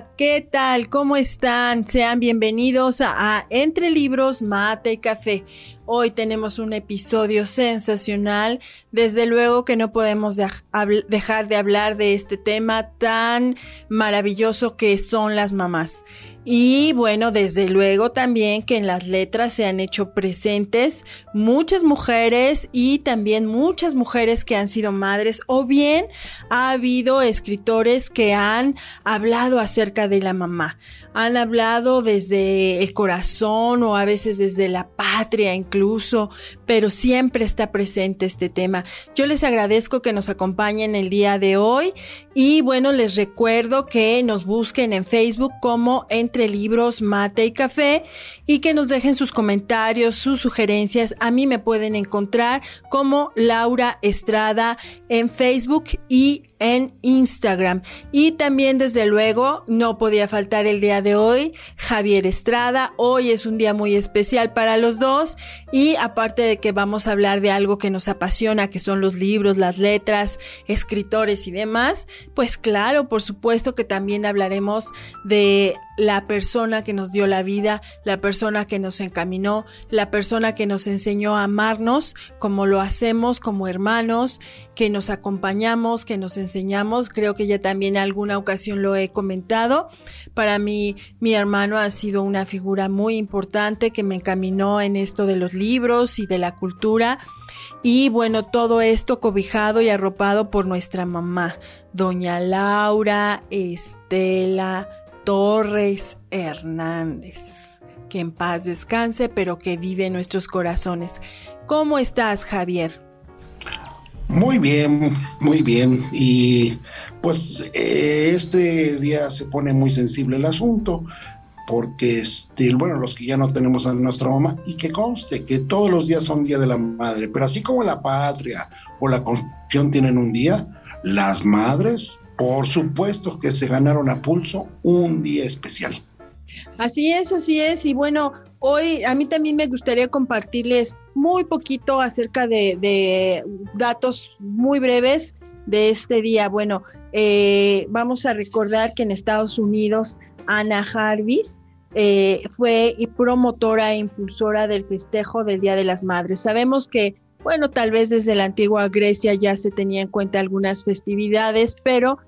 ¿Qué tal? ¿Cómo están? Sean bienvenidos a, Entre Libros, Mate y Café. Hoy tenemos un episodio sensacional. Desde luego que no podemos dejar de hablar de este tema tan maravilloso que son las mamás. Y bueno, desde luego también que en las letras se han hecho presentes muchas mujeres y también muchas mujeres que han sido madres o bien ha habido escritores que han hablado acerca de la mamá. Han hablado desde el corazón o a veces desde la patria incluso, pero siempre está presente este tema. Yo les agradezco que nos acompañen el día de hoy y bueno, les recuerdo que nos busquen en Facebook como Entre libros, mate y café y que nos dejen sus comentarios, sus sugerencias. A mí me pueden encontrar como Laura Estrada en Facebook y en Instagram. Y también, desde luego, no podía faltar el día de hoy, Javier Estrada. Hoy es un día muy especial para los dos y aparte de que vamos a hablar de algo que nos apasiona, que son los libros, las letras, escritores y demás, pues claro, por supuesto que también hablaremos de la persona que nos dio la vida, la persona que nos encaminó, la persona que nos enseñó a amarnos como lo hacemos como hermanos, que nos acompañamos, que nos enseñamos. Creo que ya también alguna ocasión lo he comentado. Para mí, mi hermano ha sido una figura muy importante que me encaminó en esto de los libros y de la cultura. Y bueno, todo esto cobijado y arropado por nuestra mamá, doña Laura Estela Torres Hernández. Que en paz descanse, pero que vive en nuestros corazones. ¿Cómo estás, Javier? Muy bien, muy bien. Y pues eh, este día se pone muy sensible el asunto, porque este, bueno, los que ya no tenemos a nuestra mamá, y que conste que todos los días son Día de la Madre, pero así como la patria o la Constitución tienen un día, las madres por supuesto que se ganaron a pulso un día especial. Así es, así es. Y bueno, hoy a mí también me gustaría compartirles muy poquito acerca de, datos muy breves de este día. Bueno, eh, vamos a recordar que en Estados Unidos Ana Jarvis eh, fue promotora e impulsora del festejo del Día de las Madres. Sabemos que bueno, tal vez desde la antigua Grecia ya se tenía en cuenta algunas festividades, pero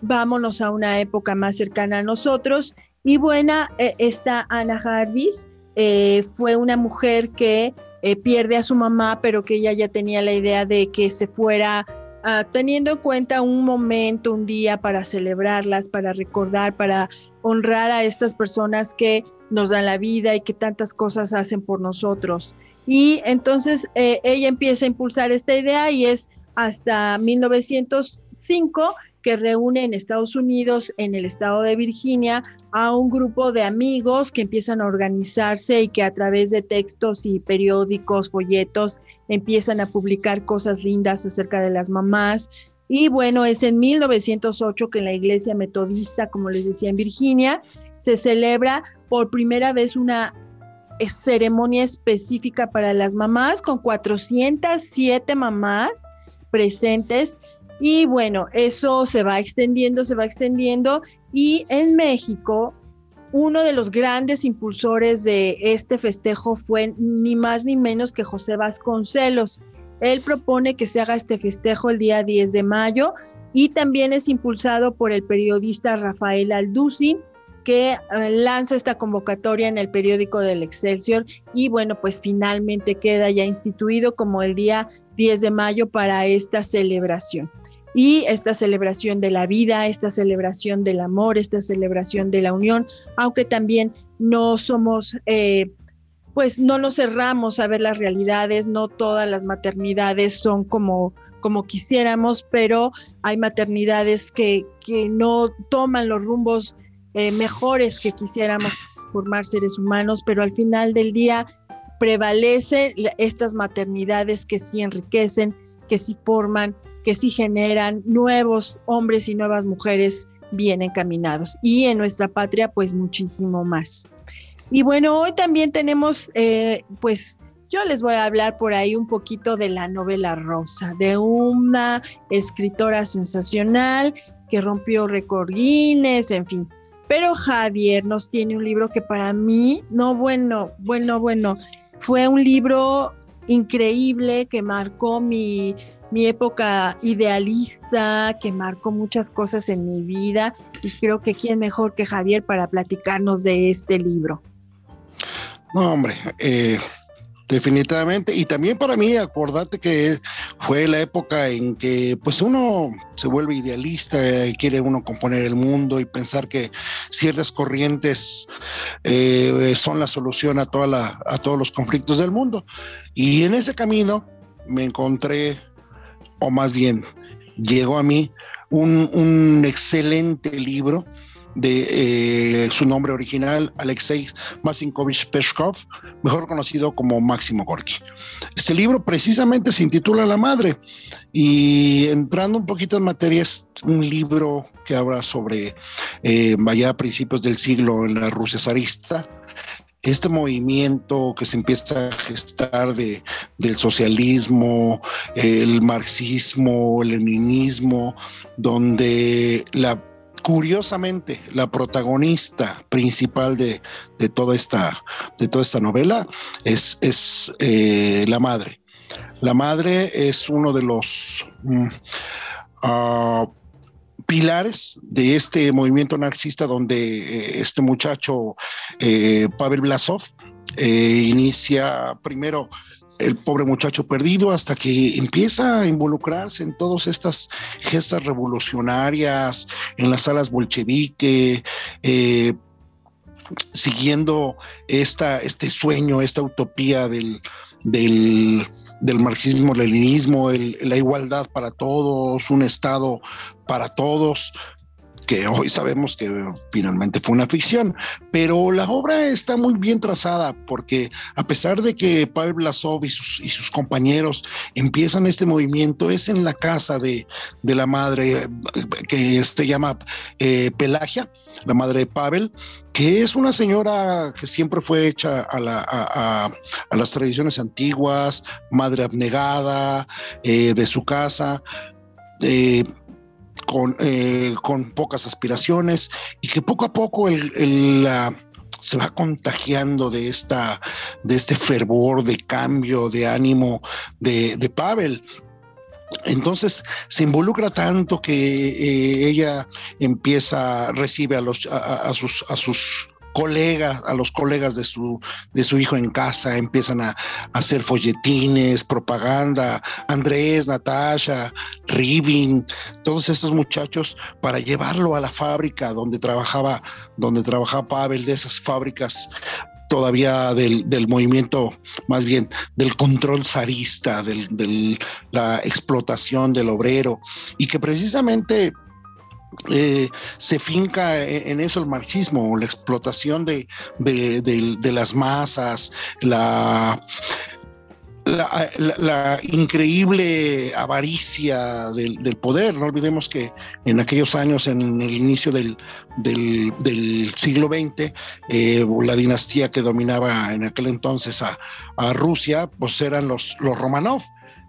vámonos a una época más cercana a nosotros. Y buena, eh, esta Ana Jarvis eh, fue una mujer que eh, pierde a su mamá, pero que ella ya tenía la idea de que se fuera ah, teniendo en cuenta un momento, un día para celebrarlas, para recordar, para honrar a estas personas que nos dan la vida y que tantas cosas hacen por nosotros. Y entonces ella empieza a impulsar esta idea y es hasta 1905 que reúne en Estados Unidos, en el estado de Virginia, a un grupo de amigos que empiezan a organizarse y que a través de textos y periódicos, folletos, empiezan a publicar cosas lindas acerca de las mamás. Y bueno, es en 1908 que en la iglesia metodista, como les decía en Virginia, se celebra por primera vez una ceremonia específica para las mamás con 407 mamás presentes y bueno, eso se va extendiendo, se va extendiendo y en México uno de los grandes impulsores de este festejo fue ni más ni menos que José Vasconcelos. Él propone que se haga este festejo el día 10 de mayo y también es impulsado por el periodista Rafael Alducin, que eh, lanza esta convocatoria en el periódico del Excelsior y bueno, pues finalmente queda ya instituido como el día 10 de mayo para esta celebración. Y esta celebración de la vida, esta celebración del amor, esta celebración de la unión, aunque también no somos... Eh, pues no nos cerramos a ver las realidades, no todas las maternidades son como como quisiéramos, pero hay maternidades que, que no toman los rumbos eh, mejores que quisiéramos formar seres humanos, pero al final del día prevalece estas maternidades que sí enriquecen, que sí forman, que sí generan nuevos hombres y nuevas mujeres bien encaminados. Y en nuestra patria, pues muchísimo más. Y bueno, hoy también tenemos, eh, pues, yo les voy a hablar por ahí un poquito de la novela rosa, de una escritora sensacional que rompió récord en fin. Pero Javier nos tiene un libro que para mí, no bueno, bueno, bueno, fue un libro increíble que marcó mi, mi época idealista, que marcó muchas cosas en mi vida y creo que quién mejor que Javier para platicarnos de este libro. No, hombre, eh, definitivamente. Y también para mí, acordate que fue la época en que pues uno se vuelve idealista y quiere uno componer el mundo y pensar que ciertas corrientes eh, son la solución a, toda la, a todos los conflictos del mundo. Y en ese camino me encontré, o más bien, llegó a mí un, un excelente libro de eh, su nombre original, Alexei Masinkovich Peshkov, mejor conocido como Máximo Gorky. Este libro precisamente se intitula La Madre y entrando un poquito en materia es un libro que habla sobre, eh, a principios del siglo en la Rusia zarista, este movimiento que se empieza a gestar de, del socialismo, el marxismo, el leninismo, donde la curiosamente, la protagonista principal de, toda, esta, de toda esta novela es, es eh, la madre. La madre es uno de los mm, ah, pilares de este movimiento narcisista donde eh, este muchacho, eh, Pavel Blasov, inicia primero el pobre muchacho perdido hasta que empieza a involucrarse en todas estas gestas revolucionarias, en las salas bolchevique, eh, siguiendo esta, este sueño, esta utopía del, marxismo-leninismo, la igualdad para todos, un Estado para todos, que hoy sabemos que finalmente fue una ficción, pero la obra está muy bien trazada porque a pesar de que Pavel Blasov y sus, compañeros empiezan este movimiento, es en la casa de, la madre que se llama eh, Pelagia, la madre de Pavel, que es una señora que siempre fue hecha a, las tradiciones antiguas, madre abnegada eh, de su casa. Eh, con, eh, con pocas aspiraciones y que poco a poco el, se va contagiando de, esta, de este fervor de cambio, de ánimo de, de Pavel. Entonces se involucra tanto que eh, ella empieza, recibe a, los, a, sus, a sus colegas, a los colegas de su, de su hijo en casa, empiezan a, hacer folletines, propaganda, Andrés, Natasha, Rivin, todos estos muchachos para llevarlo a la fábrica donde trabajaba, donde trabajaba Pavel, de esas fábricas todavía del, movimiento, más bien del control zarista, de la explotación del obrero, y que precisamente eh, se finca e-, en eso el marxismo, la explotación de, las masas, la, la, increíble avaricia del, poder. No olvidemos que en aquellos años, en el inicio del, siglo XX, eh, la dinastía que dominaba en aquel entonces a, Rusia, pues eran los, los Romanov,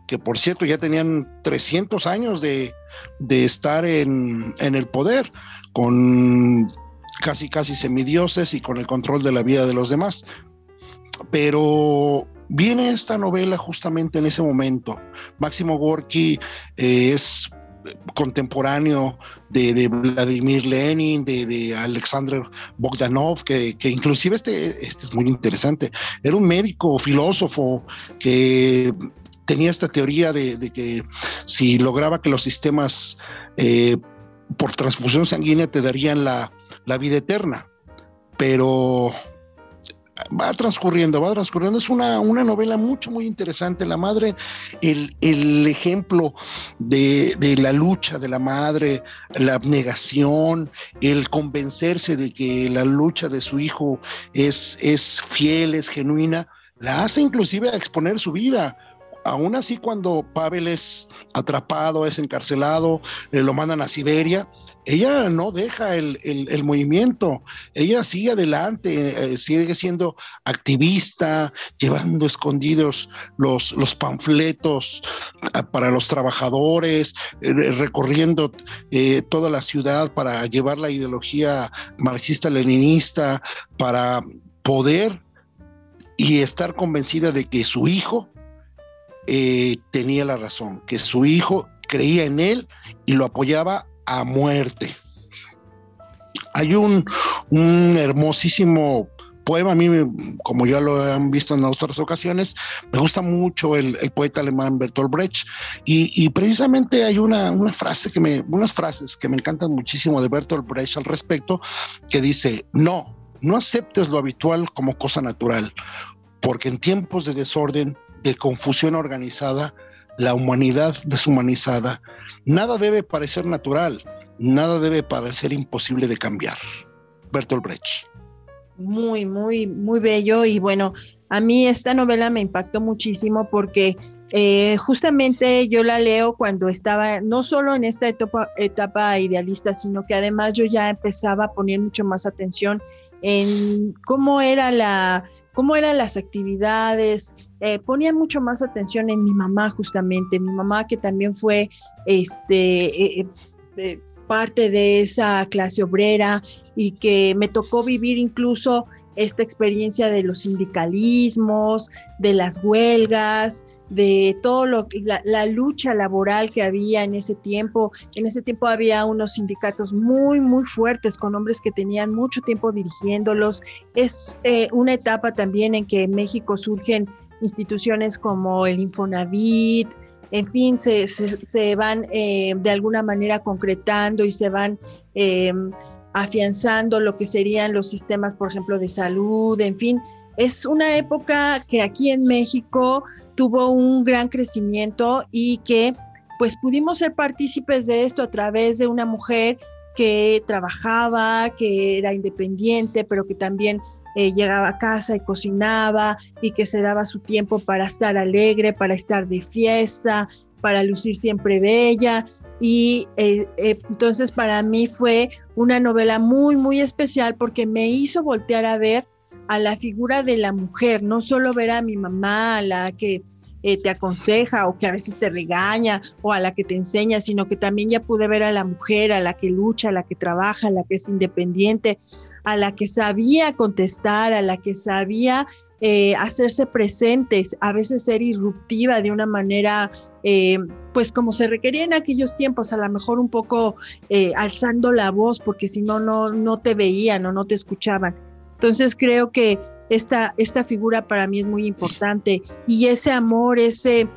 que por cierto ya tenían 300 años de, de estar en, el poder, con casi casi semidioses y con el control de la vida de los demás. Pero viene esta novela justamente en ese momento. Máximo Gorky eh, es contemporáneo de, Vladimir Lenin, de, Alexander Bogdanov, que, que, inclusive este, este es muy interesante, era un médico, filósofo, que tenía esta teoría de, que si lograba que los sistemas eh, por transfusión sanguínea te darían la, vida eterna, pero va transcurriendo, va transcurriendo. Es una, una novela mucho, muy interesante. La madre, el, el ejemplo de, de, la lucha de la madre, la abnegación, el convencerse de que la lucha de su hijo es, es fiel, es genuina, la hace inclusive a exponer su vida. Aún así, cuando Pavel es atrapado, es encarcelado, eh, lo mandan a Siberia, ella no deja el, movimiento, ella sigue adelante, eh, sigue siendo activista, llevando escondidos los, los panfletos ah, para los trabajadores, eh, recorriendo toda la ciudad para llevar la ideología marxista-leninista, para poder y estar convencida de que su hijo tenía la razón, que su hijo creía en él y lo apoyaba a muerte. Hay un, hermosísimo poema, a mí, como ya lo han visto en otras ocasiones, me gusta mucho el, poeta alemán Bertolt Brecht, y, precisamente hay una, frase que me, unas frases que me encantan muchísimo de Bertolt Brecht al respecto, que dice, no, no aceptes lo habitual como cosa natural, porque en tiempos de desorden, confusión organizada, la humanidad deshumanizada, nada debe parecer natural, nada debe parecer imposible de cambiar. Bertolt Brecht. Muy, muy, muy bello y bueno, a mí esta novela me impactó muchísimo porque eh, justamente yo la leo cuando estaba no solo en esta etapa, etapa idealista, sino que además yo ya empezaba a poner mucho más atención en cómo era la, cómo eran las actividades, eh, ponía mucho más atención en mi mamá justamente, mi mamá que también fue este, eh, eh, parte de esa clase obrera y que me tocó vivir incluso esta experiencia de los sindicalismos, de las huelgas, de todo lo la, la lucha laboral que había en ese tiempo. En ese tiempo había unos sindicatos muy, muy fuertes con hombres que tenían mucho tiempo dirigiéndolos. Es una etapa también en que en México surgen instituciones como el Infonavit, en fin, se, se, van eh, de alguna manera concretando y se van eh, afianzando lo que serían los sistemas, por ejemplo, de salud, en fin. Es una época que aquí en México tuvo un gran crecimiento y que pues pudimos ser partícipes de esto a través de una mujer que trabajaba, que era independiente, pero que también eh, llegaba a casa y cocinaba y que se daba su tiempo para estar alegre, para estar de fiesta, para lucir siempre bella. Y eh, eh, entonces para mí fue una novela muy, muy especial porque me hizo voltear a ver a la figura de la mujer, no solo ver a mi mamá, a la que te aconseja o que a veces te regaña o a la que te enseña, sino que también ya pude ver a la mujer, a la que lucha, a la que trabaja, a la que es independiente, a la que sabía contestar, a la que sabía eh, hacerse presentes, a veces ser irruptiva de una manera, eh, pues como se requería en aquellos tiempos, a lo mejor un poco eh, alzando la voz, porque si no, no, te veían o no te escuchaban. Entonces creo que esta, esta figura para mí es muy importante y ese amor, ese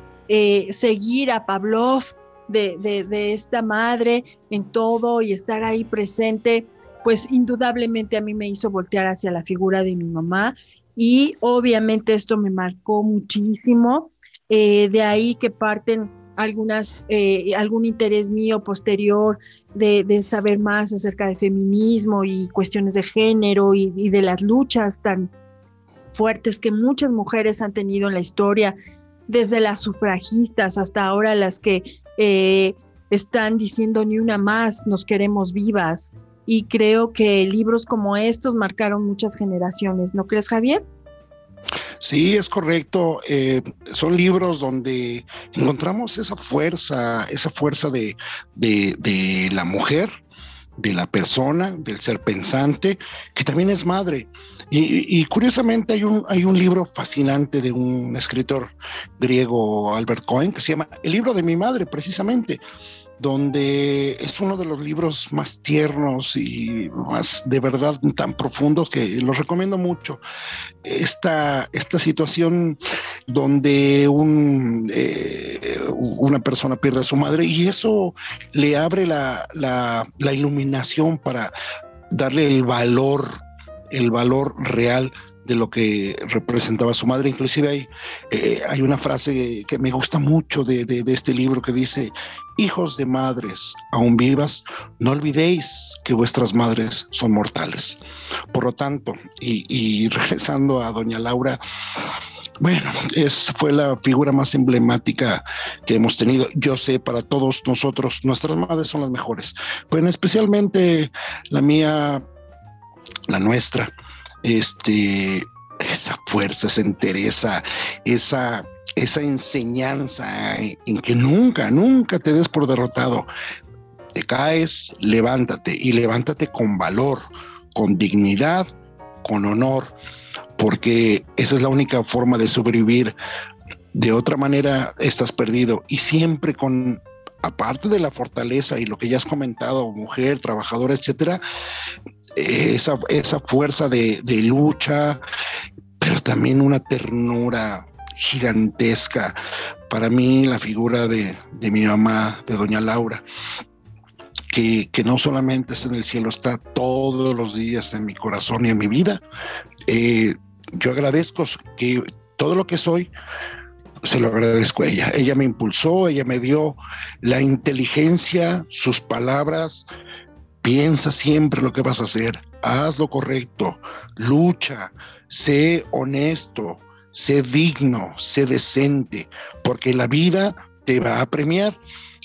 seguir a Pavlov de, de esta madre en todo y estar ahí presente, pues indudablemente a mí me hizo voltear hacia la figura de mi mamá y obviamente esto me marcó muchísimo. Eh, de ahí que parten algunas, eh, algún interés mío posterior de, saber más acerca de feminismo y cuestiones de género y, de las luchas tan fuertes que muchas mujeres han tenido en la historia, desde las sufragistas hasta ahora las que eh, están diciendo ni una más, nos queremos vivas, y creo que libros como estos marcaron muchas generaciones, ¿no crees, Javier? Sí, es correcto. Eh, son libros donde encontramos esa fuerza, esa fuerza de, de, la mujer, de la persona, del ser pensante, que también es madre. Y, y, curiosamente hay un, hay un libro fascinante de un escritor griego, Albert Cohen, que se llama El libro de mi madre, precisamente, donde es uno de los libros más tiernos y más de verdad tan profundos que los recomiendo mucho. Esta, esta situación donde eh, una persona pierde a su madre y eso le abre la, la, la iluminación para darle el valor el valor real de lo que representaba su madre. Inclusive hay, eh, hay una frase que me gusta mucho de, de, este libro que dice, hijos de madres aún vivas, no olvidéis que vuestras madres son mortales. Por lo tanto, y, regresando a doña Laura, bueno, fue la figura más emblemática que hemos tenido. Yo sé, para todos nosotros, nuestras madres son las mejores, pero especialmente la mía, la nuestra este, esa fuerza, esa entereza, esa, esa enseñanza en que nunca, nunca te des por derrotado. Te caes, levántate y levántate con valor, con dignidad, con honor, porque esa es la única forma de sobrevivir. De otra manera estás perdido y siempre con aparte de la fortaleza y lo que ya has comentado, mujer, trabajadora, etcétera, esa, esa fuerza de, lucha, pero también una ternura gigantesca. Para mí, la figura de, mi mamá, de doña Laura, que, no solamente está en el cielo, está todos los días en mi corazón y en mi vida. Eh, yo agradezco que todo lo que soy, se lo agradezco a ella. Ella me impulsó, ella me dio la inteligencia, sus palabras, Piensa siempre lo que vas a hacer, haz lo correcto, lucha, sé honesto, sé digno, sé decente, porque la vida te va a premiar.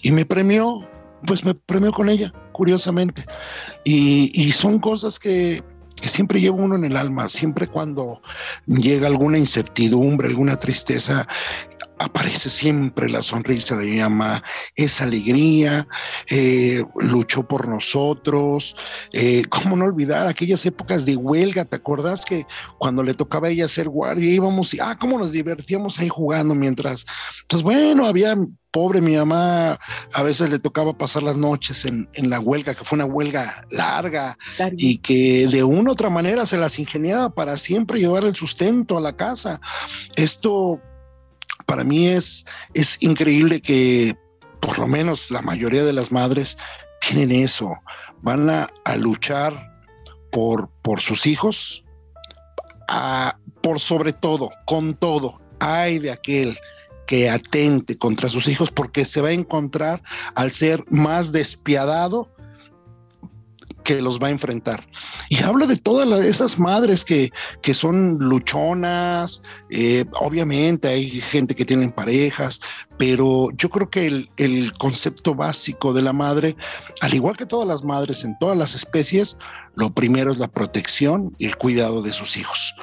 Y me premió, pues me premió con ella, curiosamente. Y, son cosas que, que siempre lleva uno en el alma, siempre cuando llega alguna incertidumbre, alguna tristeza, aparece siempre la sonrisa de mi mamá, esa alegría, eh, luchó por nosotros, eh, cómo no olvidar aquellas épocas de huelga, ¿te acuerdas que cuando le tocaba a ella ser guardia íbamos y, ah, cómo nos divertíamos ahí jugando mientras, pues bueno, había pobre mi mamá, a veces le tocaba pasar las noches en, la huelga, que fue una huelga larga. y que de una u otra manera se las ingeniaba para siempre llevar el sustento a la casa. Esto para mí es, es increíble que por lo menos la mayoría de las madres tienen eso, van a, luchar por, por sus hijos, por sobre todo, con todo, hay de aquel que atente contra sus hijos porque se va a encontrar al ser más despiadado que los va a enfrentar. Y hablo de todas esas madres que, que son luchonas, eh, obviamente hay gente que tienen parejas, pero yo creo que el, concepto básico de la madre, al igual que todas las madres en todas las especies, lo primero es la protección y el cuidado de sus hijos.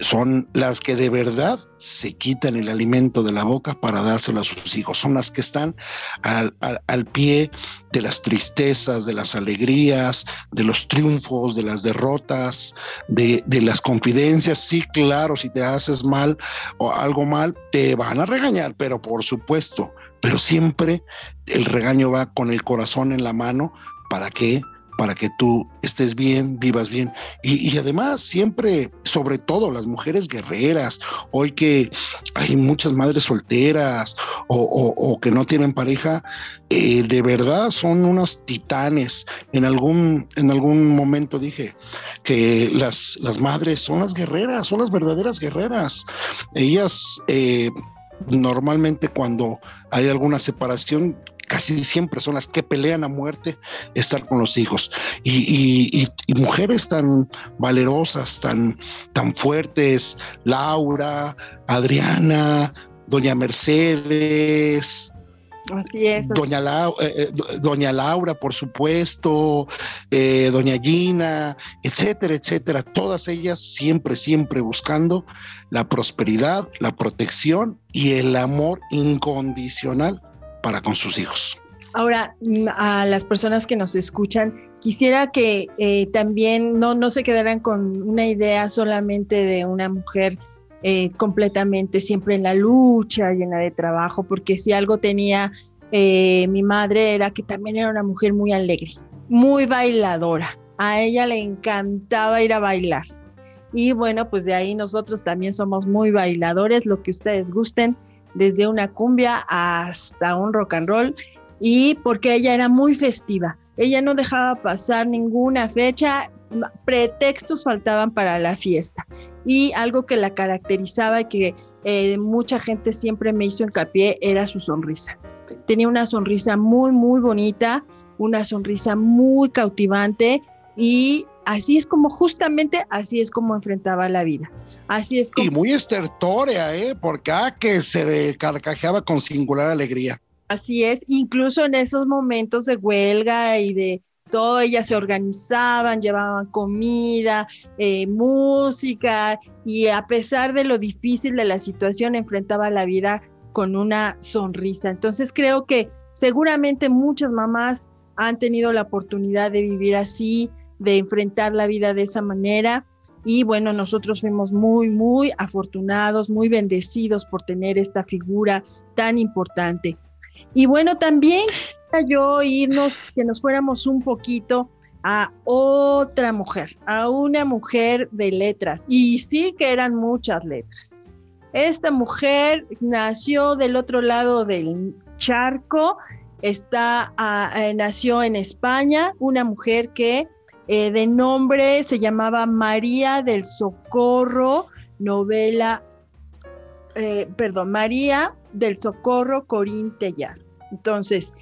Son las que de verdad se quitan el alimento de la boca para dárselo a sus hijos. Son las que están al, pie de las tristezas, de las alegrías, de los triunfos, de las derrotas, de, de las confidencias. Sí, claro, si te haces mal o algo mal, te van a regañar, pero por supuesto, pero siempre el regaño va con el corazón en la mano para que para que tú estés bien, vivas bien. Y, además, siempre, sobre todo las mujeres guerreras, hoy que hay muchas madres solteras o, que no tienen pareja, eh, de verdad son unas titanes. En algún, en algún momento dije que las, las madres son las guerreras, son las verdaderas guerreras. Ellas... Eh, normalmente cuando hay alguna separación casi siempre son las que pelean a muerte estar con los hijos. Y, mujeres tan valerosas, tan, tan fuertes, Laura, Adriana, Doña Mercedes. Así es. Doña, eh, eh, Doña Laura, por supuesto, eh, Doña Gina, etcétera, etcétera. Todas ellas siempre, siempre buscando la prosperidad, la protección y el amor incondicional para con sus hijos. Ahora, mm, a las personas que nos escuchan, quisiera que eh, también no, no se quedaran con una idea solamente de una mujer eh, completamente siempre en la lucha, llena de trabajo, porque si algo tenía eh, mi madre era que también era una mujer muy alegre, muy bailadora. A ella le encantaba ir a bailar. Y bueno, pues de ahí nosotros también somos muy bailadores, lo que ustedes gusten desde una cumbia hasta un rock and roll, y porque ella era muy festiva. Ella no dejaba pasar ninguna fecha pretextos faltaban para la fiesta. Y algo que la caracterizaba y que eh, mucha gente siempre me hizo hincapié era su sonrisa. Tenía una sonrisa muy, muy bonita, una sonrisa muy cautivante y así es como, justamente así es como enfrentaba la vida. Así es Y muy estertórea, ¿eh? Porque ah, que se carcajeaba con singular alegría. Así es, incluso en esos momentos de huelga y de todo, ellas se organizaban, llevaban comida, eh, música, y a pesar de lo difícil de la situación, enfrentaba la vida con una sonrisa. Entonces creo que seguramente muchas mamás han tenido la oportunidad de vivir así, de enfrentar la vida de esa manera. Y bueno, nosotros fuimos muy, muy afortunados, muy bendecidos por tener esta figura tan importante. Y bueno, también yo irnos, que nos fuéramos un poquito a otra mujer, a una mujer de letras. Y sí que eran muchas letras. Esta mujer nació del otro lado del charco, está, ah, eh, nació en España, una mujer que eh, de nombre se llamaba María del Socorro, novela, eh, perdón, María del Socorro Corín Tellado. Entonces,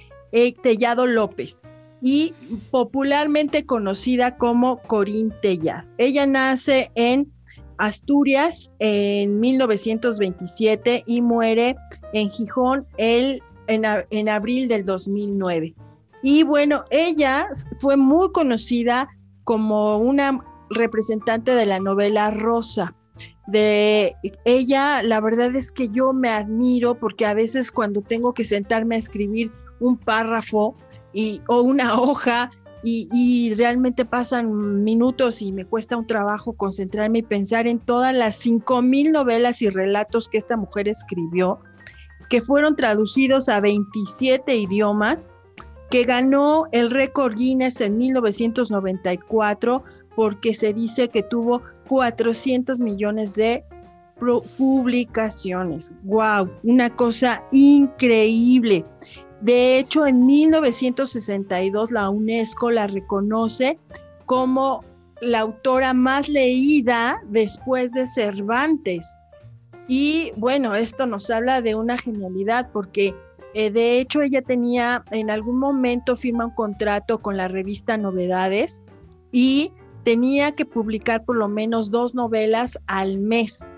eh, Tellado López y popularmente conocida como Corín Tellado. Ella nace en Asturias en 1927 y muere en Gijón el, en, en abril del 2009. Y bueno, ella fue muy conocida como una representante de la novela Rosa de ella, la verdad es que yo me admiro porque a veces cuando tengo que sentarme a escribir un párrafo y, o una hoja y, realmente pasan minutos y me cuesta un trabajo concentrarme y pensar en todas las cinco mil novelas y relatos que esta mujer escribió, que fueron traducidos a 27 idiomas, que ganó el récord Guinness en 1994 porque se dice que tuvo 400 millones de publicaciones. ¡Wow! Una cosa increíble. De hecho, en 1962 la UNESCO la reconoce como la autora más leída después de Cervantes. Y bueno, esto nos habla de una genialidad porque eh, de hecho ella tenía en algún momento firma un contrato con la revista Novedades y tenía que publicar por lo menos dos novelas al mes.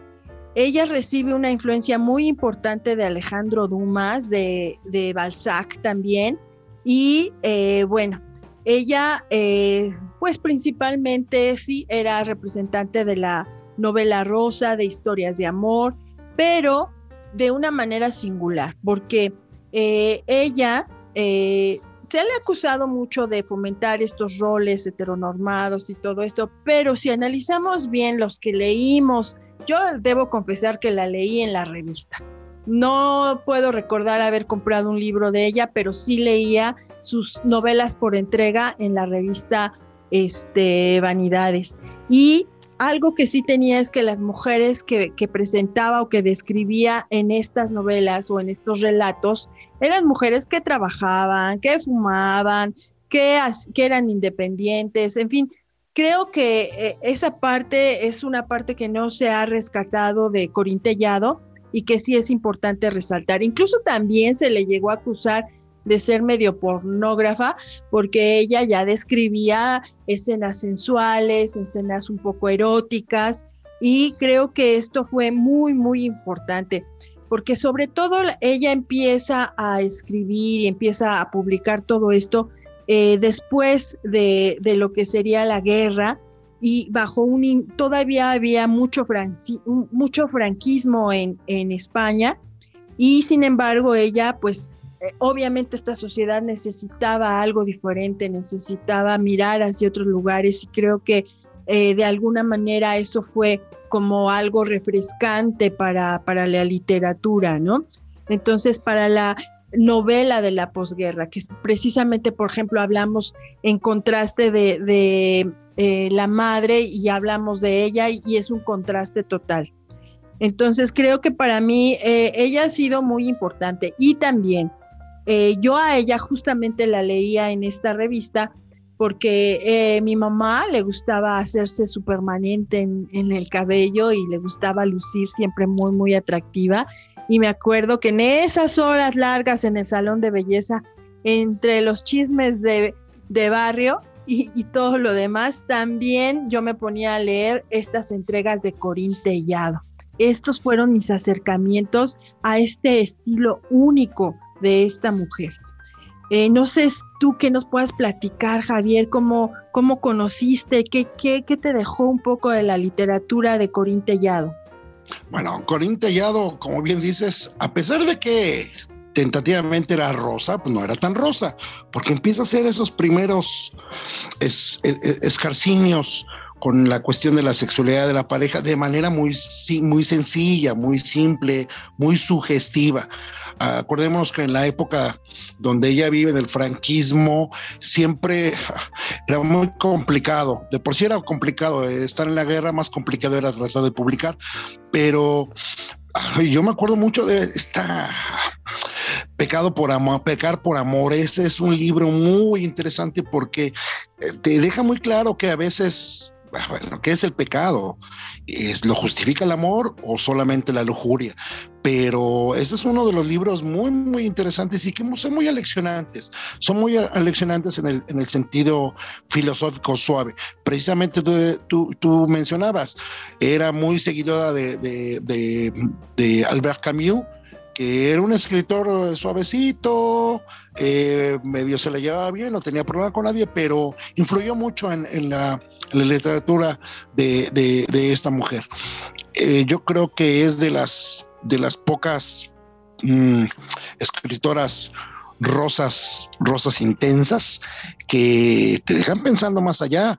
Ella recibe una influencia muy importante de Alejandro Dumas, de, Balzac también. Y eh, bueno, ella eh, pues principalmente sí era representante de la novela rosa, de historias de amor, pero de una manera singular, porque eh, ella eh, se le ha acusado mucho de fomentar estos roles heteronormados y todo esto, pero si analizamos bien los que leímos, yo debo confesar que la leí en la revista. No puedo recordar haber comprado un libro de ella, pero sí leía sus novelas por entrega en la revista este, Vanidades. Y algo que sí tenía es que las mujeres que, presentaba o que describía en estas novelas o en estos relatos eran mujeres que trabajaban, que fumaban, que, que eran independientes, en fin, creo que eh, esa parte es una parte que no se ha rescatado de Corintellado y que sí es importante resaltar. Incluso también se le llegó a acusar de ser medio pornógrafa, porque ella ya describía escenas sensuales, escenas un poco eróticas, y creo que esto fue muy, muy importante, porque sobre todo ella empieza a escribir y empieza a publicar todo esto eh, después de, lo que sería la guerra, y bajo un todavía había mucho, mucho franquismo en, en España y sin embargo ella pues eh, obviamente esta sociedad necesitaba algo diferente, necesitaba mirar hacia otros lugares y creo que eh, de alguna manera eso fue como algo refrescante para, para la literatura, ¿no? Entonces, para la novela de la posguerra, que precisamente, por ejemplo, hablamos en contraste de, eh, la madre y hablamos de ella y, es un contraste total. Entonces, creo que para mí ella ha sido muy importante y también eh, yo a ella justamente la leía en esta revista porque eh, mi mamá le gustaba hacerse su permanente en, en, el cabello y le gustaba lucir siempre muy, muy atractiva. Y me acuerdo que en esas horas largas en el salón de belleza, entre los chismes de, de barrio y, todo lo demás, también yo me ponía a leer estas entregas de Corín Tellado. Estos fueron mis acercamientos a este estilo único de esta mujer. Eh, no sé tú qué nos puedas platicar, Javier, cómo, cómo conociste, qué, qué, qué te dejó un poco de la literatura de Corín Tellado. Bueno, Corín Tellado, como bien dices, a pesar de que tentativamente era rosa, pues no era tan rosa, porque empieza a hacer esos primeros es, es, escarcinios con la cuestión de la sexualidad de la pareja de manera muy, muy sencilla, muy simple, muy sugestiva. Acordémonos que en la época donde ella vive del franquismo, siempre era muy complicado. De por sí era complicado estar en la guerra, más complicado era tratar de publicar. Pero yo me acuerdo mucho de esta Pecado por amor, pecar por amor. Ese es un libro muy interesante porque eh, te deja muy claro que a veces Ah, bueno, ¿qué es el pecado? ¿Es, ¿Lo justifica el amor o solamente la lujuria? Pero este es uno de los libros muy, muy interesantes y que son muy aleccionantes. Son muy aleccionantes en el, en el sentido filosófico suave. Precisamente tú, tú, tú mencionabas, era muy seguidora de, de, de, de Albert Camus era un escritor suavecito, eh, medio se le llevaba bien, no tenía problema con nadie, pero influyó mucho en, la, literatura de, esta mujer. Eh, yo creo que es de las, de las pocas mmm, escritoras rosas, rosas intensas que te dejan pensando más allá.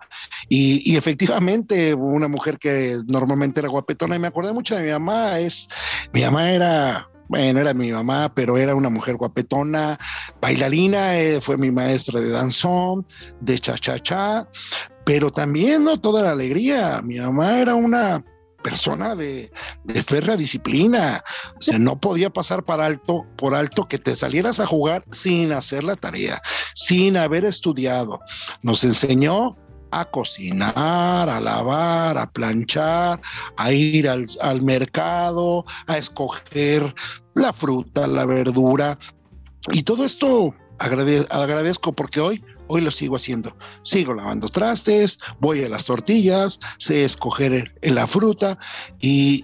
Y, y, efectivamente, una mujer que normalmente era guapetona, y me acordé mucho de mi mamá, es, mi mamá era bueno, era mi mamá, pero era una mujer guapetona, bailarina, eh, fue mi maestra de danzón, de cha-cha-cha, pero también, ¿no? Toda la alegría. Mi mamá era una persona de, de férrea disciplina. O sea, no podía pasar por alto, por alto que te salieras a jugar sin hacer la tarea, sin haber estudiado. Nos enseñó a cocinar, a lavar, a planchar, a ir al, al mercado, a escoger la fruta, la verdura. Y todo esto agrade agradezco porque hoy hoy lo sigo haciendo. Sigo lavando trastes, voy a las tortillas, sé escoger la fruta y,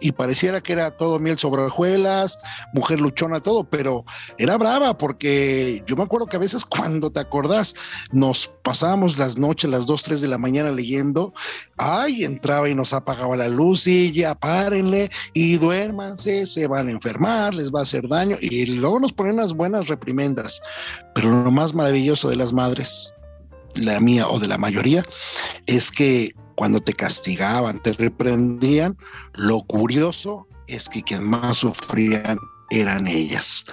y, pareciera que era todo miel sobre hojuelas, mujer luchona, todo, pero era brava porque yo me acuerdo que a veces cuando te acordás nos pasábamos las noches, las 2, 3 de la mañana leyendo, ay, entraba y nos apagaba la luz y ya párenle y duérmanse, se van a enfermar, les va a hacer daño y luego nos ponen unas buenas reprimendas. Pero lo más maravilloso de las madres, la mía o de la mayoría, es que cuando te castigaban, te reprendían, lo curioso es que quien más sufrían eran ellas.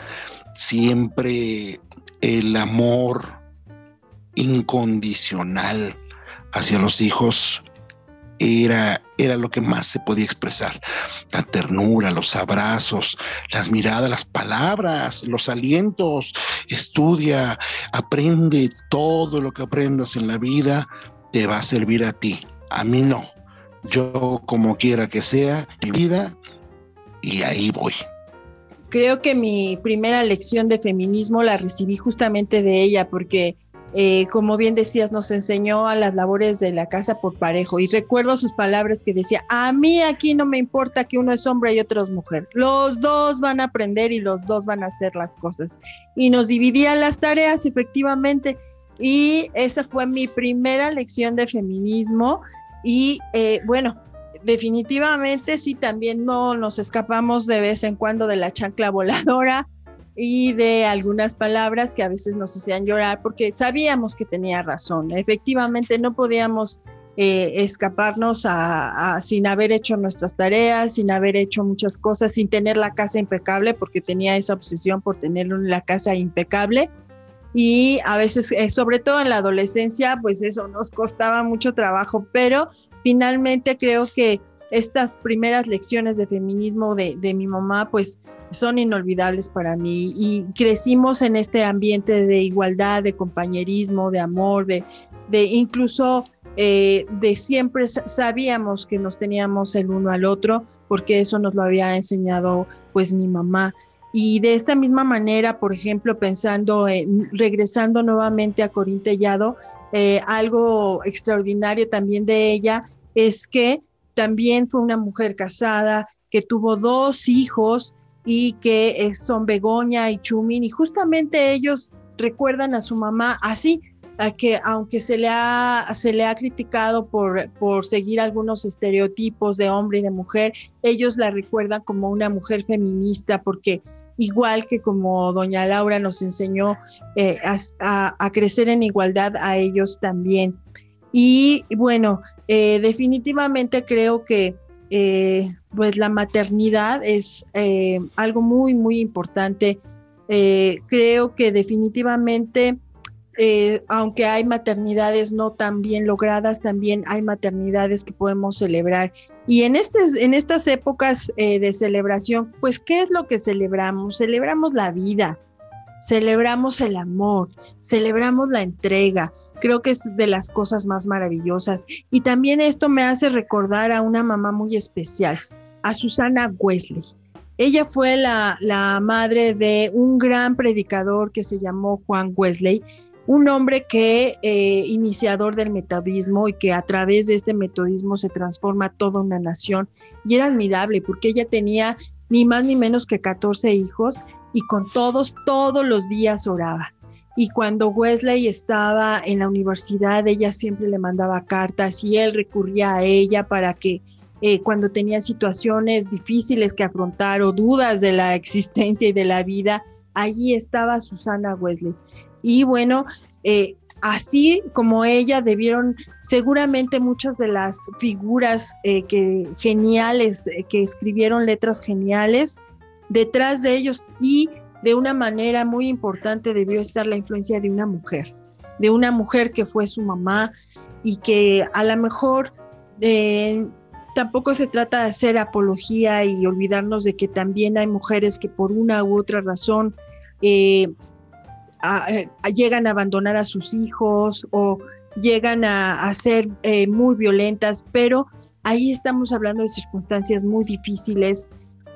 Siempre el amor incondicional hacia los hijos era, era lo que más se podía expresar. La ternura, los abrazos, las miradas, las palabras, los alientos. Estudia, aprende todo lo que aprendas en la vida, te va a servir a ti. A mí no. Yo, como quiera que sea, mi vida, y ahí voy. Creo que mi primera lección de feminismo la recibí justamente de ella, porque eh, como bien decías, nos enseñó a las labores de la casa por parejo. Y recuerdo sus palabras que decía, a mí aquí no me importa que uno es hombre y otro es mujer. Los dos van a aprender y los dos van a hacer las cosas. Y nos dividían las tareas, efectivamente. Y esa fue mi primera lección de feminismo. Y eh, bueno, definitivamente sí, también no nos escapamos de vez en cuando de la chancla voladora y de algunas palabras que a veces nos hacían llorar porque sabíamos que tenía razón. Efectivamente, no podíamos eh, escaparnos sin haber hecho nuestras tareas, sin haber hecho muchas cosas, sin tener la casa impecable, porque tenía esa obsesión por tener la casa impecable. Y a veces, eh, sobre todo en la adolescencia, pues eso nos costaba mucho trabajo, pero finalmente creo que estas primeras lecciones de feminismo de, de mi mamá, pues son inolvidables para mí y crecimos en este ambiente de igualdad, de compañerismo, de amor, de, de incluso eh, de siempre sabíamos que nos teníamos el uno al otro porque eso nos lo había enseñado pues mi mamá. Y de esta misma manera, por ejemplo, pensando en, regresando nuevamente a Corín Tellado, eh, algo extraordinario también de ella es que también fue una mujer casada, que tuvo dos hijos y que eh, son Begoña y Chumin, y justamente ellos recuerdan a su mamá así, a que aunque se le ha, se le ha criticado por, por seguir algunos estereotipos de hombre y de mujer, ellos la recuerdan como una mujer feminista porque igual que como doña Laura nos enseñó eh, a, crecer en igualdad a ellos también. Y bueno, eh, definitivamente creo que eh, pues la maternidad es eh, algo muy, muy importante. Creo que definitivamente, aunque hay maternidades no tan bien logradas, también hay maternidades que podemos celebrar. Y en, en estas épocas de celebración, pues, ¿qué es lo que celebramos? Celebramos la vida, celebramos el amor, celebramos la entrega, creo que es de las cosas más maravillosas. Y también esto me hace recordar a una mamá muy especial, a Susana Wesley. Ella fue la, madre de un gran predicador que se llamó Juan Wesley, un hombre que eh, iniciador del metodismo y que a través de este metodismo se transforma toda una nación. Y era admirable porque ella tenía ni más ni menos que 14 hijos y con todos, todos los días oraba y cuando Wesley estaba en la universidad, ella siempre le mandaba cartas y él recurría a ella para que eh, cuando tenía situaciones difíciles que afrontar o dudas de la existencia y de la vida, allí estaba Susana Wesley. Y bueno, eh, así como ella debieron seguramente muchas de las figuras eh, que geniales que escribieron letras geniales detrás de ellos y de una manera muy importante debió estar la influencia de una mujer, de una mujer que fue su mamá y que a lo mejor eh, tampoco se trata de hacer apología y olvidarnos de que también hay mujeres que por una u otra razón eh, eh, llegan a abandonar a sus hijos o llegan a, a ser muy violentas, pero ahí estamos hablando de circunstancias muy difíciles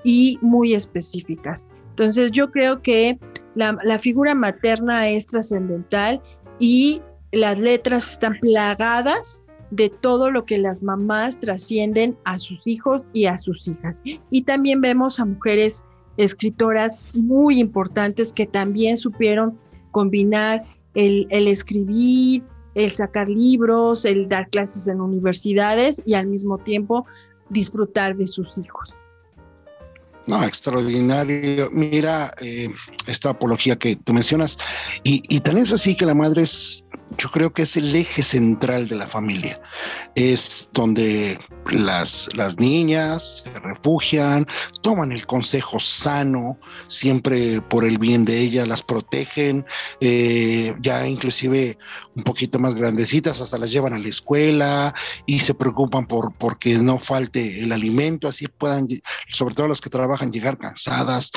y muy específicas. Entonces yo creo que la, figura materna es trascendental y las letras están plagadas de todo lo que las mamás trascienden a sus hijos y a sus hijas. Y también vemos a mujeres escritoras muy importantes que también supieron combinar el, el, escribir, el sacar libros, el dar clases en universidades y al mismo tiempo disfrutar de sus hijos. No, extraordinario. Mira eh, esta apología que tú mencionas. Y, y es así que la madre es yo creo que es el eje central de la familia. Es donde las, las niñas se refugian, toman el consejo sano, siempre por el bien de ellas, las protegen, eh, ya inclusive un poquito más grandecitas, hasta las llevan a la escuela y se preocupan por porque no falte el alimento, así puedan, sobre todo las que trabajan, llegar cansadas,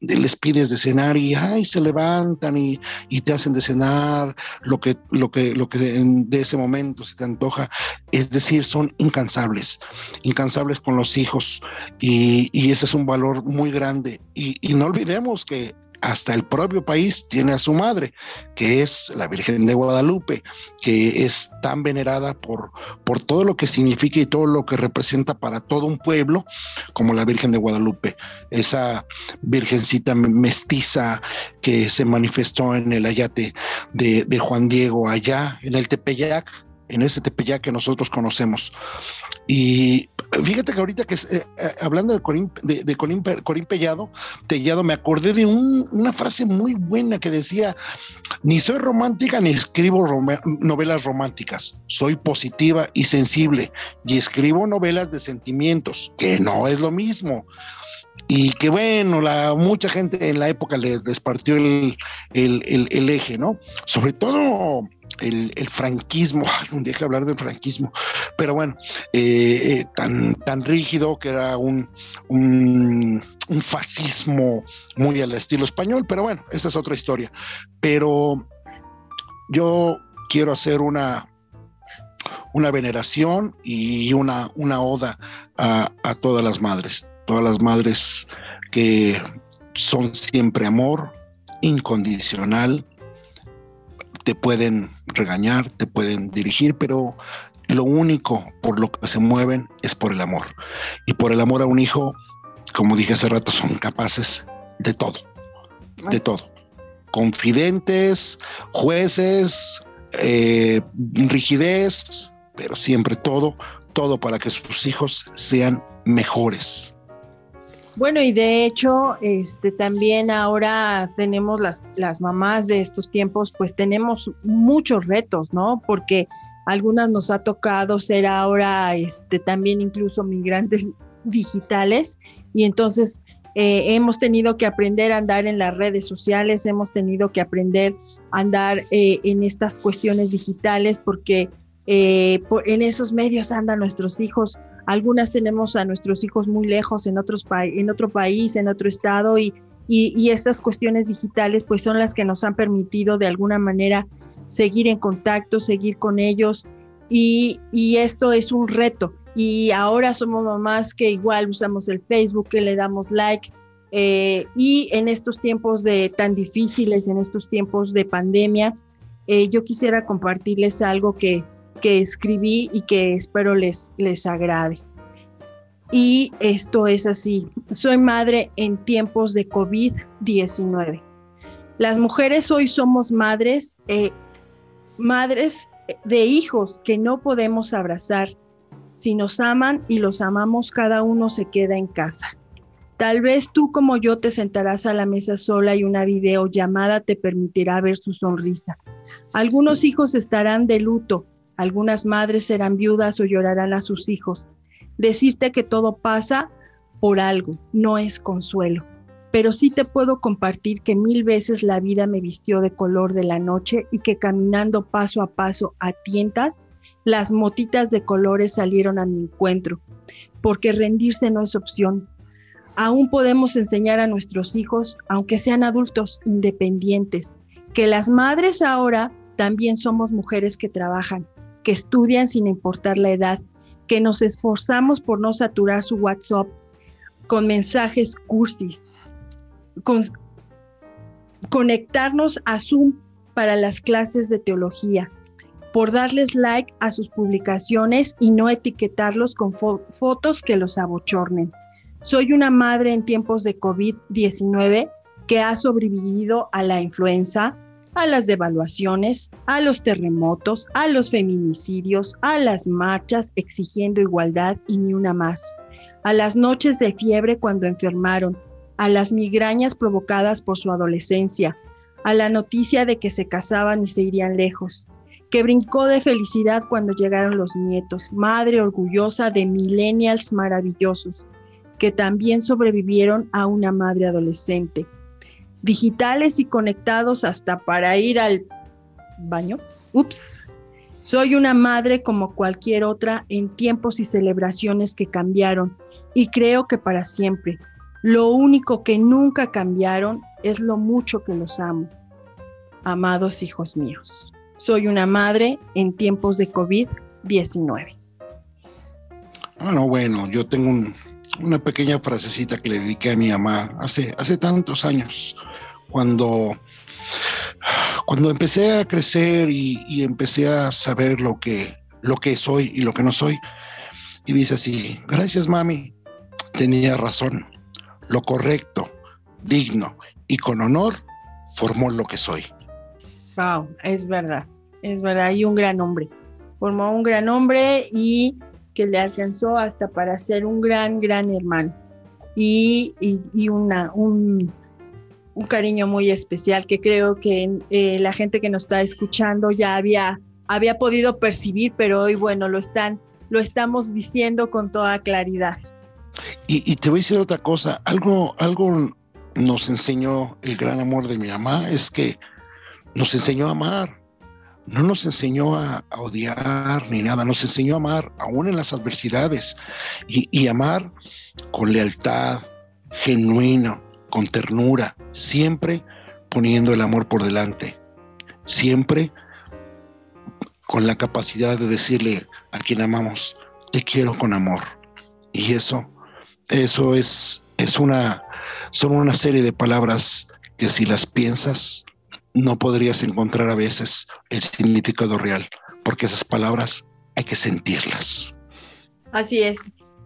les pides de cenar y ay, se levantan y, y te hacen de cenar lo que lo que, lo que de ese momento se te antoja. Es decir, son incansables, incansables con los hijos y, ese es un valor muy grande. Y, y no olvidemos que hasta el propio país tiene a su madre, que es la Virgen de Guadalupe, que es tan venerada por, por todo lo que significa y todo lo que representa para todo un pueblo, como la Virgen de Guadalupe, esa virgencita mestiza que se manifestó en el ayate de, de Juan Diego allá en el Tepeyac, en ese Tepeyac que nosotros conocemos. Y fíjate que ahorita que eh, eh, hablando de Corín, de, Corín, Pellado, Tellado, me acordé de una frase muy buena que decía, ni soy romántica ni escribo novelas románticas, soy positiva y sensible y escribo novelas de sentimientos, que no es lo mismo y que bueno, la, mucha gente en la época les, partió el, el, eje, ¿no? Sobre todo el, franquismo, un día que hablar del franquismo, pero bueno, eh, eh, tan, tan rígido que era un, un, fascismo muy al estilo español, pero bueno, esa es otra historia. Pero yo quiero hacer una, una veneración y una, una oda a, a todas las madres, todas las madres que son siempre amor incondicional, te pueden regañar, te pueden dirigir, pero lo único por lo que se mueven es por el amor. Y por el amor a un hijo, como dije hace rato, son capaces de todo, de todo. Confidentes, jueces, eh, rigidez, pero siempre todo, todo para que sus hijos sean mejores. Bueno, y de hecho, este también ahora tenemos las, las mamás de estos tiempos, pues tenemos muchos retos, ¿no? Porque algunas nos ha tocado ser ahora este, también incluso migrantes digitales y entonces eh, hemos tenido que aprender a andar en las redes sociales, hemos tenido que aprender a andar eh, en estas cuestiones digitales porque eh, en esos medios andan nuestros hijos algunas tenemos a nuestros hijos muy lejos en, otros en otro país, en otro estado y, y, estas cuestiones digitales pues son las que nos han permitido de alguna manera seguir en contacto, seguir con ellos y, y esto es un reto. Y ahora somos mamás que igual usamos el Facebook, que le damos like, eh, y en estos tiempos de tan difíciles, en estos tiempos de pandemia, eh, yo quisiera compartirles algo que, que escribí y que espero les, les agrade. Y esto es así. Soy madre en tiempos de COVID-19. Las mujeres hoy somos madres, eh, madres de hijos que no podemos abrazar. Si nos aman y los amamos, cada uno se queda en casa. Tal vez tú como yo te sentarás a la mesa sola y una videollamada te permitirá ver su sonrisa. Algunos hijos estarán de luto, algunas madres serán viudas o llorarán a sus hijos. Decirte que todo pasa por algo no es consuelo, pero sí te puedo compartir que mil veces la vida me vistió de color de la noche y que caminando paso a paso a tientas, las motitas de colores salieron a mi encuentro, porque rendirse no es opción. Aún podemos enseñar a nuestros hijos, aunque sean adultos independientes, que las madres ahora también somos mujeres que trabajan, que estudian sin importar la edad, que nos esforzamos por no saturar su WhatsApp con mensajes cursis, con, conectarnos a Zoom para las clases de teología, por darles like a sus publicaciones y no etiquetarlos con fotos que los abochornen. Soy una madre en tiempos de COVID-19 que ha sobrevivido a la influenza, a las devaluaciones, a los terremotos, a los feminicidios, a las marchas exigiendo igualdad y ni una más, a las noches de fiebre cuando enfermaron, a las migrañas provocadas por su adolescencia, a la noticia de que se casaban y se irían lejos, que brincó de felicidad cuando llegaron los nietos, madre orgullosa de millennials maravillosos, que también sobrevivieron a una madre adolescente digitales y conectados hasta para ir al baño. Ups. Soy una madre como cualquier otra en tiempos y celebraciones que cambiaron y creo que para siempre. Lo único que nunca cambiaron es lo mucho que los amo. Amados hijos míos, soy una madre en tiempos de COVID-19. Ah, no, bueno, yo tengo una pequeña frasecita que le dediqué a mi mamá hace tantos años cuando, cuando empecé a crecer y, empecé a saber lo que, lo que soy y lo que no soy, y dice así, gracias mami, tenía razón, lo correcto, digno y con honor formó lo que soy. Wow, es verdad, es verdad, y un gran hombre. Formó un gran hombre y que le alcanzó hasta para ser un gran, gran hermano. Y, y, una, un, un cariño muy especial que creo que eh, la gente que nos está escuchando ya había, había podido percibir, pero hoy, bueno, lo, están, lo estamos diciendo con toda claridad. Y, te voy a decir otra cosa, algo, algo nos enseñó el gran amor de mi mamá, es que nos enseñó a amar, no nos enseñó a, odiar ni nada, nos enseñó a amar aún en las adversidades y, y amar con lealtad, genuino, con ternura, siempre poniendo el amor por delante, siempre con la capacidad de decirle a quien amamos, te quiero con amor. Y eso, eso es, es una, son una serie de palabras que si las piensas, no podrías encontrar a veces el significado real, porque esas palabras hay que sentirlas. Así es.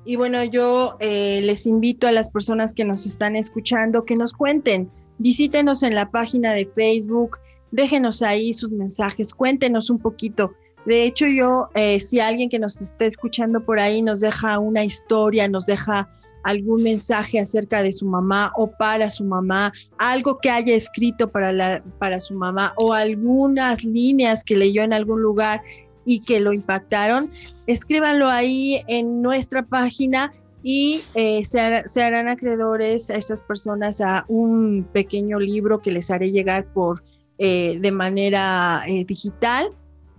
Y bueno, yo eh, les invito a las personas que nos están escuchando que nos cuenten, visítenos en la página de Facebook, déjenos ahí sus mensajes, cuéntenos un poquito. De hecho, yo, eh, si alguien que nos está escuchando por ahí nos deja una historia, nos deja algún mensaje acerca de su mamá o para su mamá, algo que haya escrito para, la, para su mamá o algunas líneas que leyó en algún lugar y que lo impactaron, escríbanlo ahí en nuestra página y eh, se, harán acreedores a estas personas a un pequeño libro que les haré llegar por eh, de manera eh, digital.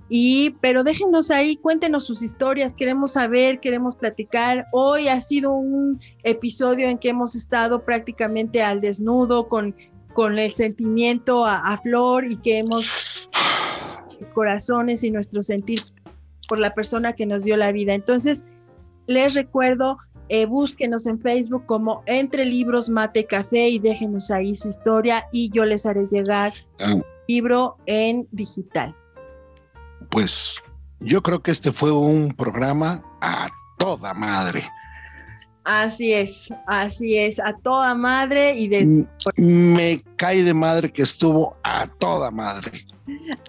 Y, pero déjenos ahí, cuéntenos sus historias, queremos saber, queremos platicar. Hoy ha sido un episodio en que hemos estado prácticamente al desnudo, con, con el sentimiento a flor y que hemos corazones y nuestro sentir por la persona que nos dio la vida. Entonces, les recuerdo, eh, búsquenos en Facebook como Entre Libros Mate Café y déjenos ahí su historia y yo les haré llegar ah. un libro en digital. Pues yo creo que este fue un programa a toda madre. Así es, así es, a toda madre y desde... Me cae de madre que estuvo a toda madre.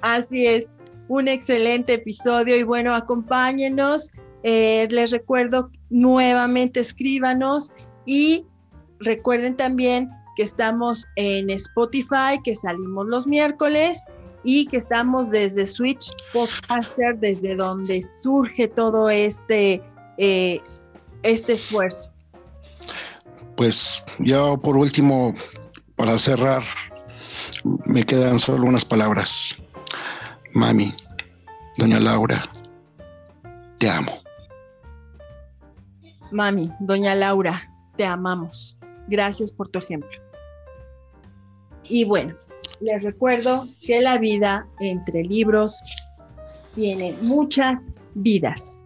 Así es, un excelente episodio y bueno, acompáñenos. Eh, les recuerdo nuevamente escríbanos y recuerden también que estamos en Spotify, que salimos los miércoles y que estamos desde Switch Podcaster, desde donde surge todo este, eh, este esfuerzo. Pues yo por último, para cerrar, me quedan solo unas palabras. Mami, doña Laura, te amo. Mami, doña Laura, te amamos. Gracias por tu ejemplo. Y bueno, les recuerdo que la vida entre libros tiene muchas vidas.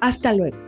Hasta luego.